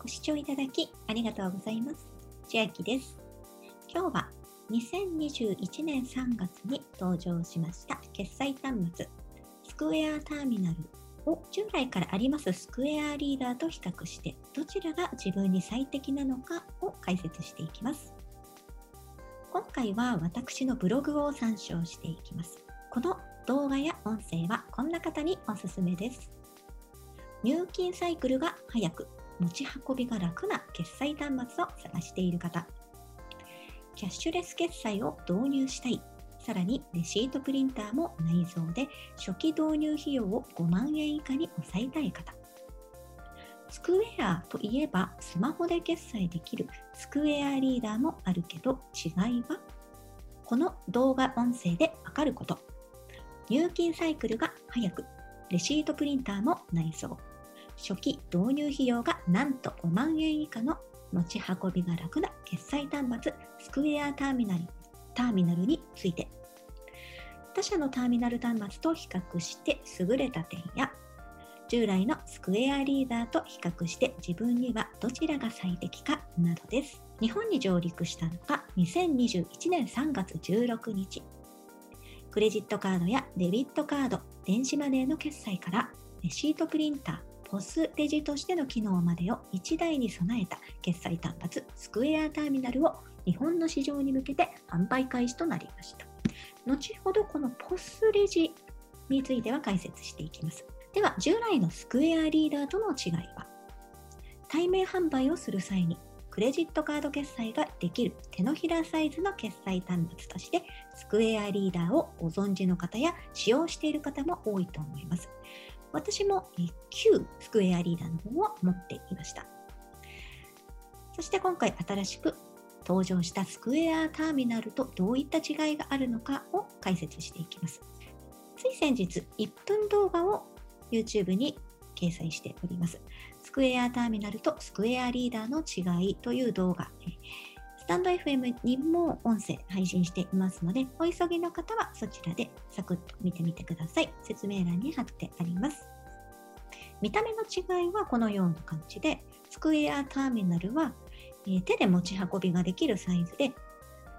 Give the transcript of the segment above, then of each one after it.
ご視聴いただきありがとうございます。千秋です。今日は2021年3月に登場しました決済端末スクエアターミナルを従来からありますスクエアリーダーと比較してどちらが自分に最適なのかを解説していきます。今回は私のブログを参照していきます。この動画や音声はこんな方におすすめです。入金サイクルが早く持ち運びが楽な決済端末を探している方、キャッシュレス決済を導入したい、さらにレシートプリンターも内蔵で初期導入費用を5万円以下に抑えたい方、スクエアといえばスマホで決済できるスクエアリーダーもあるけど違いはこの動画音声でわかること。入金サイクルが早く、レシートプリンターも内蔵。初期導入費用がなんと5万円以下の持ち運びが楽な決済端末スクエアターミナルターミナルについて他社のターミナル端末と比較して優れた点や従来のスクエアリーダーと比較して自分にはどちらが最適かなどです。日本に上陸したのが2021年3月16日。クレジットカードやデビットカード、電子マネーの決済からレシートプリンターー、ポスレジとしての機能までを1台に備えた決済端末スクエアターミナルを日本の市場に向けて販売開始となりました。後ほどこのポスレジについては解説していきます。では従来のスクエアリーダーとの違いは対面販売をする際にクレジットカード決済ができる手のひらサイズの決済端末としてスクエアリーダーをご存知の方や使用している方も多いと思います。私も旧スクエアリーダーの方を持っていました。そして今回新しく登場したスクエアターミナルとどういった違いがあるのかを解説していきます。つい先日、1分動画を YouTube に掲載しております。スクエアターミナルとスクエアリーダーの違いという動画、タンド FM にも音声配信していますので、お急ぎの方はそちらでサクッと見てみてください。説明欄に貼ってあります。見た目の違いはこのような感じで、スクエアターミナルは、えー、手で持ち運びができるサイズで、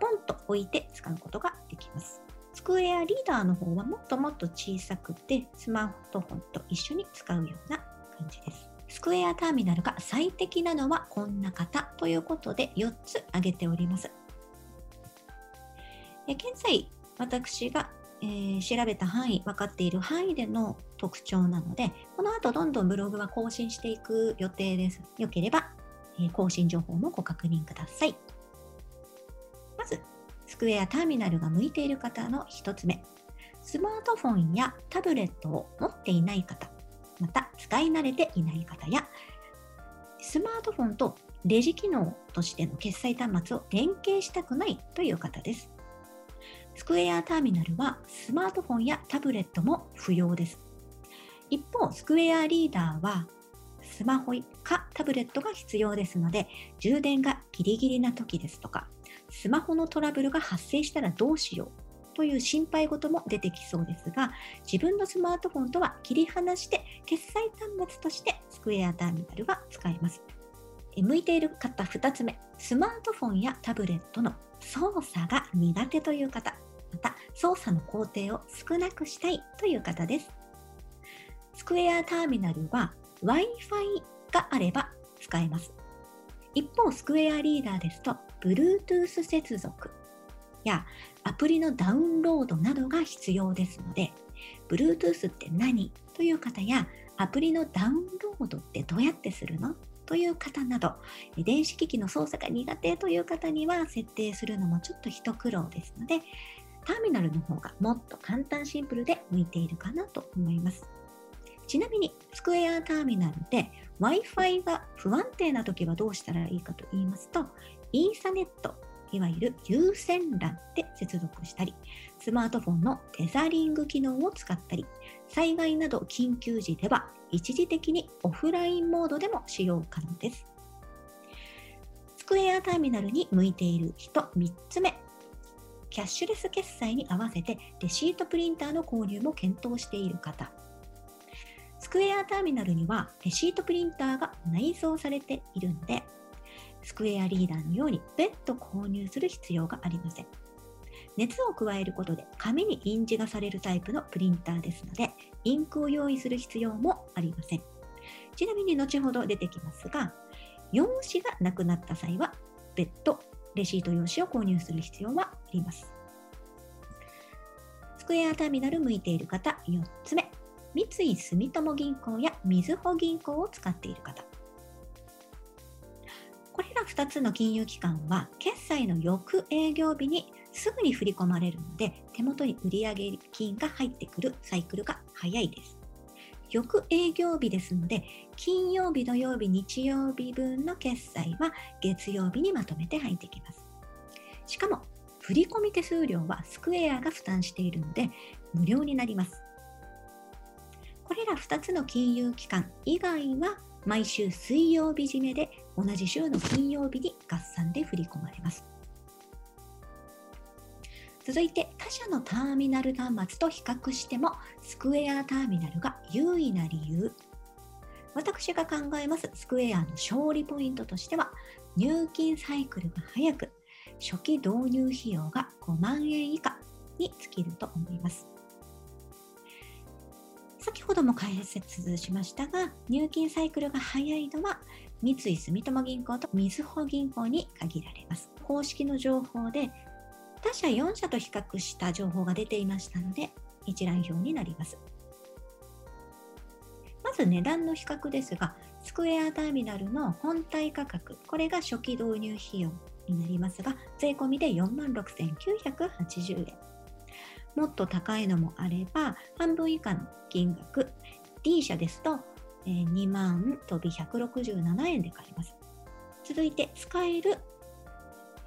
ポンと置いて使うことができます。スクエアリーダーの方はもっともっと小さくて、スマートフォンと一緒に使うような感じです。スクエアターミナルが最適なのはこんな方ということで4つ挙げております。現在、私が、えー、調べた範囲、分かっている範囲での特徴なので、この後どんどんブログは更新していく予定です。よければ、えー、更新情報もご確認ください。まず、スクエアターミナルが向いている方の1つ目、スマートフォンやタブレットを持っていない方、また使い慣れていない方や、スマートフォンとレジ機能としての決済端末を連携したくないという方です。スクエアターミナルはスマートフォンやタブレットも不要です。一方、スクエアリーダーはスマホかタブレットが必要ですので、充電がギリギリな時ですとか、スマホのトラブルが発生したらどうしようという心配事も出てきそうですが、自分のスマートフォンとは切り離して決済端末としてスクエアターミナルは使えます。向いている方2つ目、スマートフォンやタブレットの操作が苦手という方、また操作の工程を少なくしたいという方です。スクエアターミナルは Wi-Fi があれば使えます。一方、スクエアリーダーですと、Bluetooth 接続やアプリのダウンロードなどが必要ですので、Bluetooth って何？という方や、アプリのダウンロードってどうやってするの？という方など、電子機器の操作が苦手という方には設定するのもちょっと一苦労ですので、ターミナルの方がもっと簡単シンプルで向いているかなと思います。ちなみに、スクエアターミナルで Wi-Fi が不安定な時はどうしたらいいかと言いますと、イーサネット、いわゆる有線 LAN で接続したり、スマートフォンのテザリング機能を使ったり、災害など緊急時では一時的にオフラインモードでも使用可能です。スクエアターミナルに向いている人3つ目。キャッシュレス決済に合わせてレシートプリンターの購入も検討している方。スクエアターミナルにはレシートプリンターが内蔵されているので、スクエアリーダーのように別途購入する必要がありません。熱を加えることで紙に印字がされるタイプのプリンターですので、インクを用意する必要もありません。ちなみに後ほど出てきますが、用紙がなくなった際は、別途レシート用紙を購入する必要はあります。スクエアターミナル向いている方、4つ目。三井住友銀行やみずほ銀行を使っている方。2つの金融機関は、決済の翌営業日にすぐに振り込まれるので、手元に売上金が入ってくるサイクルが早いです。翌営業日ですので、金曜日、土曜日、日曜日分の決済は月曜日にまとめて入ってきます。しかも、振込手数料はスクエアが負担しているので、無料になります。これら2つの金融機関以外は、毎週水曜日締めで同じ週の金曜日に合算で振り込まれます。続いて他社のターミナル端末と比較してもスクエアターミナルが優位な理由私が考えますスクエアの勝利ポイントとしては入金サイクルが早く初期導入費用が5万円以下に尽きると思います先ほども解説しましたが入金サイクルが早いのは三井住友銀行とみずほ銀行に限られます公式の情報で他社4社と比較した情報が出ていましたので、一覧表になります。まず値段の比較ですが、スクエアターミナルの本体価格、これが初期導入費用になりますが、税込みで46,980円。もっと高いのもあれば、半分以下の金額、D 社ですと2万飛び167円で買えます。続いて、使える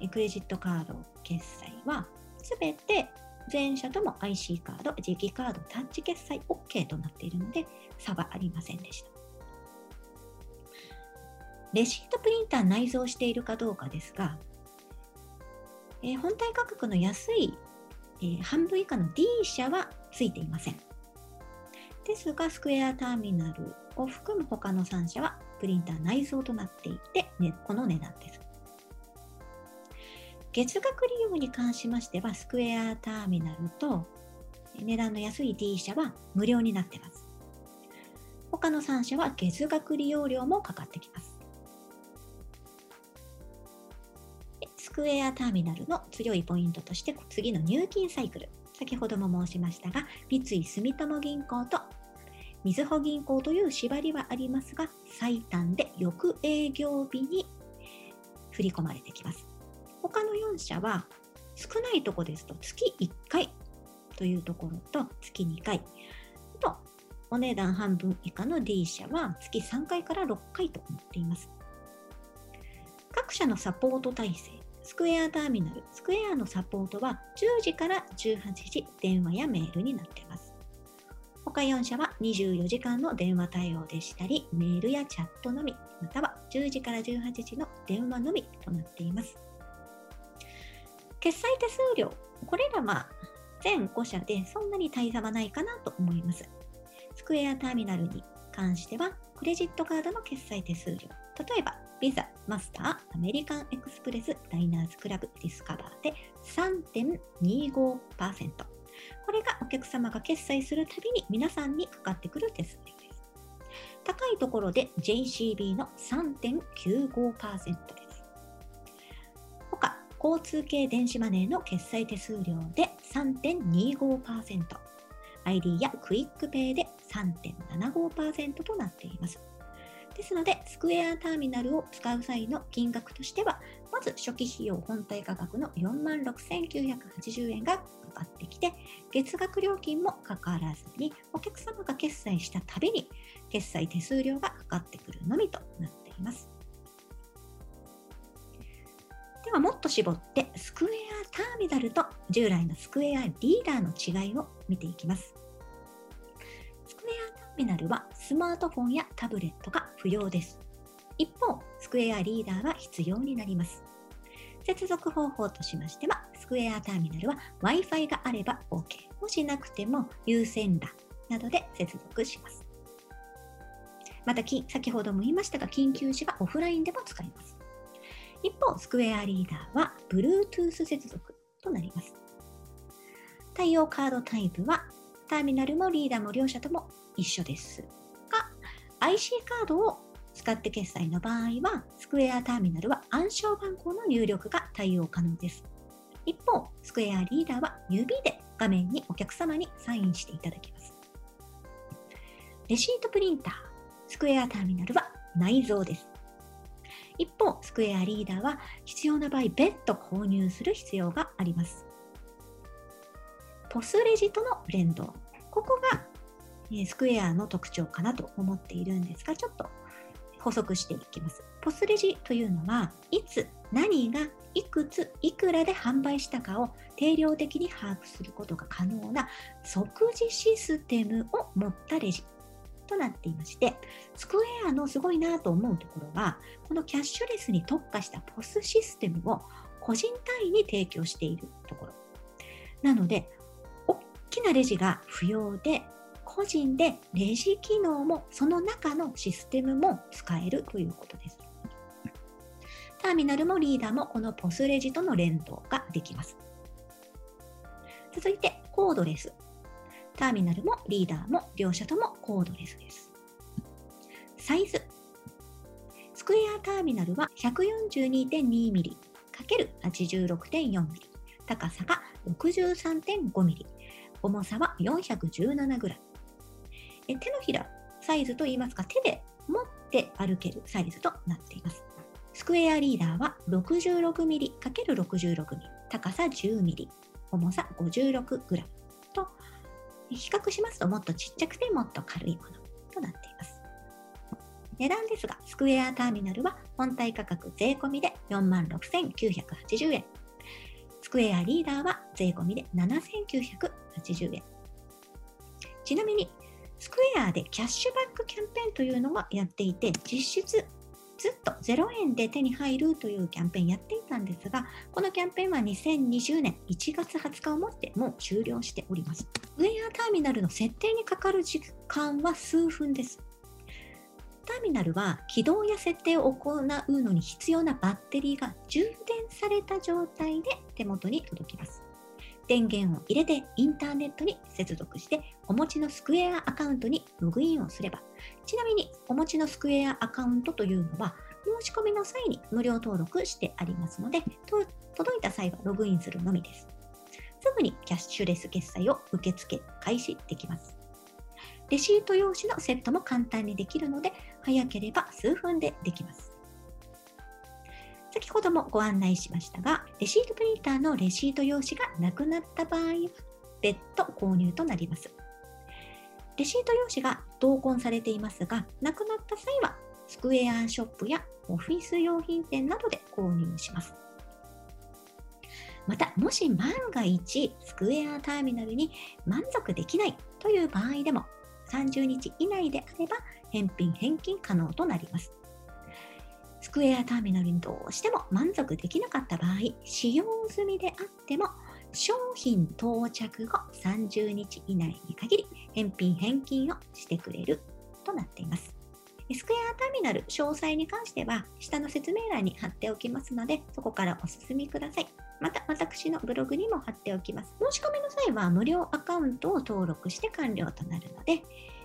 クレジットカード決済は全て全社とも IC カード、磁気カード、タッチ決済 OK となっているので差はありませんでした。レシートプリンター内蔵しているかどうかですが、えー、本体価格の安い、えー、半分以下の D 社はついていません。ですが、スクエアターミナルを含む他の3社はプリンター内蔵となっていて、ね、この値段です。月額利用に関しましては、スクエアターミナルと値段の安い D 社は無料になっています。他の3社は月額利用料もかかってきます。スクエアターミナルの強いポイントとして次の入金サイクル。先ほども申しましたが、三井住友銀行とみずほ銀行という縛りはありますが、最短で翌営業日に振り込まれてきます。他の4社は少ないとこですと月1回というところと月2回。とお値段半分以下の D 社は月3回から6回となっています。各社のサポート体制スクエアターミナルスクエアのサポートは10時から18時電話やメールになっています。他4社は24時間の電話対応でしたりメールやチャットのみまたは10時から18時の電話のみとなっています決済手数料、これらは全5社でそんなに大差はないかなと思います。スクエアターミナルに関しては、クレジットカードの決済手数料、例えば、ビザ、マスター、アメリカンエクスプレス、ダイナーズクラブ、ディスカバーで3.25%。これがお客様が決済するたびに皆さんにかかってくる手数料です。高いところで JCB の3.95%です。他交通系電子マネーの決済手数料で3.25%、ID やクイックペイで3.75%となっています。ですので、スクエアターミナルを使う際の金額としては、まず初期費用本体価格の46,980円がかかってきて、月額料金もかからずに、お客様が決済したたびに決済手数料がかかってくるのみとなっています。ではもっと絞ってスクエアターミナルと従来のスクエアリーダーの違いを見ていきます。スクエアターミナルはスマートフォンやタブレットが不要です。一方、スクエアリーダーは必要になります。接続方法としましては、スクエアターミナルは Wi-Fi があれば OK。もしなくても有線 LAN などで接続します。また先ほども言いましたが、緊急時はオフラインでも使えます。一方、スクエアリーダーは Bluetooth 接続となります。対応カードタイプはターミナルもリーダーも両者とも一緒ですが、IC カードを使って決済の場合は、スクエアターミナルは暗証番号の入力が対応可能です。一方、スクエアリーダーは指で画面にお客様にサインしていただきます。レシートプリンター、スクエアターミナルは内蔵です。一方、スクエアリーダーは必要な場合、別途購入する必要があります。ポスレジとの連動。ここがスクエアの特徴かなと思っているんですが、ちょっと補足していきます。ポスレジというのは、いつ何がいくついくらで販売したかを定量的に把握することが可能な即時システムを持ったレジとなっていまして、スクエアのすごいなと思うところは、このキャッシュレスに特化したポスシステムを個人単位に提供しているところ。なので、大きなレジが不要で、個人でレジ機能もその中のシステムも使えるということです。ターミナルもリーダーもこのポスレジとの連動ができます。続いて、コードレス。ターミナルもリーダーも両者ともコードレスです。サイズ。スクエアターミナルは 142.2mm×86.4mm。高さが 63.5mm。重さは 417g。手のひらサイズといいますか、手で持って歩けるサイズとなっています。スクエアリーダーは 66mm×66mm。高さ 10mm。重さ 56g。と比較しますともっとちっちゃくてもっと軽いものとなっています。値段ですが、スクエアターミナルは本体価格税込みで46,980円。スクエアリーダーは税込みで7,980円。ちなみに、スクエアでキャッシュバックキャンペーンというのはやっていて、実質ずっと0円で手に入るというキャンペーンやっていたんですが、このキャンペーンは2020年1月20日をもってもう終了しております。ウェアターミナルの設定にかかる時間は数分です。ターミナルは起動や設定を行うのに必要なバッテリーが充電された状態で手元に届きます。電源を入れてインターネットに接続してお持ちのスクエアアカウントにログインをすればちなみにお持ちのスクエアアカウントというのは申し込みの際に無料登録してありますので届いた際はログインするのみです。すぐにキャッシュレス決済を受付開始できます。レシート用紙のセットも簡単にできるので早ければ数分でできます。先ほどもご案内しましたが、レシートプリンターのレシート用紙がなくなった場合は、別途購入となります。レシート用紙が同梱されていますが、なくなった際は、スクエアショップやオフィス用品店などで購入します。また、もし万が一、スクエアターミナルに満足できないという場合でも、30日以内であれば返品返金可能となります。スクエアターミナルにどうしても満足できなかった場合、使用済みであっても、商品到着後30日以内に限り返品返金をしてくれるとなっています。スクエアターミナル詳細に関しては下の説明欄に貼っておきますのでそこからお進みください。また私のブログにも貼っておきます。申し込みの際は無料アカウントを登録して完了となるので、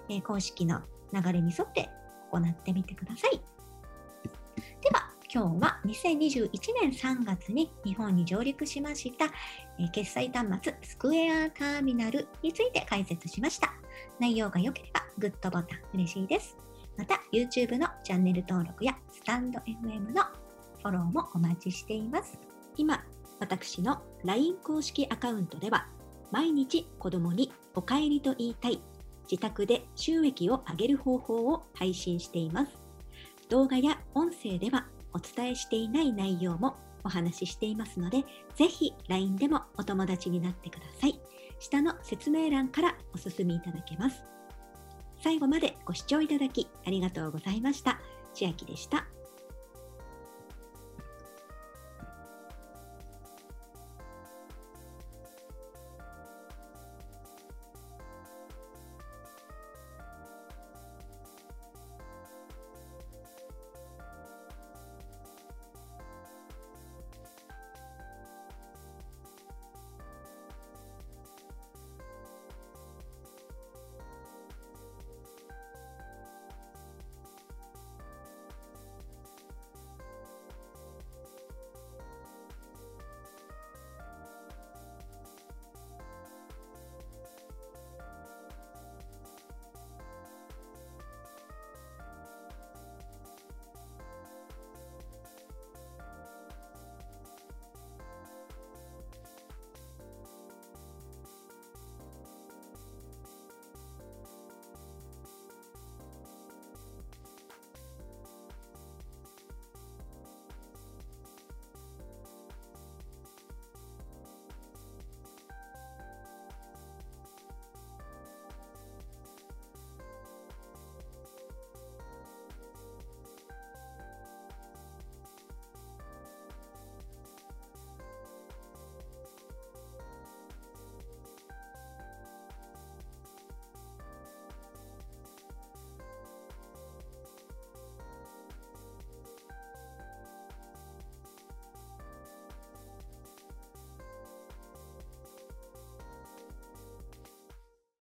え公式の流れに沿って行ってみてください。今日は2021年3月に日本に上陸しました、決済端末スクエアターミナルについて解説しました。内容が良ければグッドボタン嬉しいです。また YouTube のチャンネル登録やスタンド FM のフォローもお待ちしています。今、私の LINE 公式アカウントでは毎日子供にお帰りと言いたい自宅で収益を上げる方法を配信しています。動画や音声ではお伝えしていない内容もお話ししていますので、ぜひ LINE でもお友達になってください。下の説明欄からお進みいただけます。最後までご視聴いただきありがとうございました。千秋でした。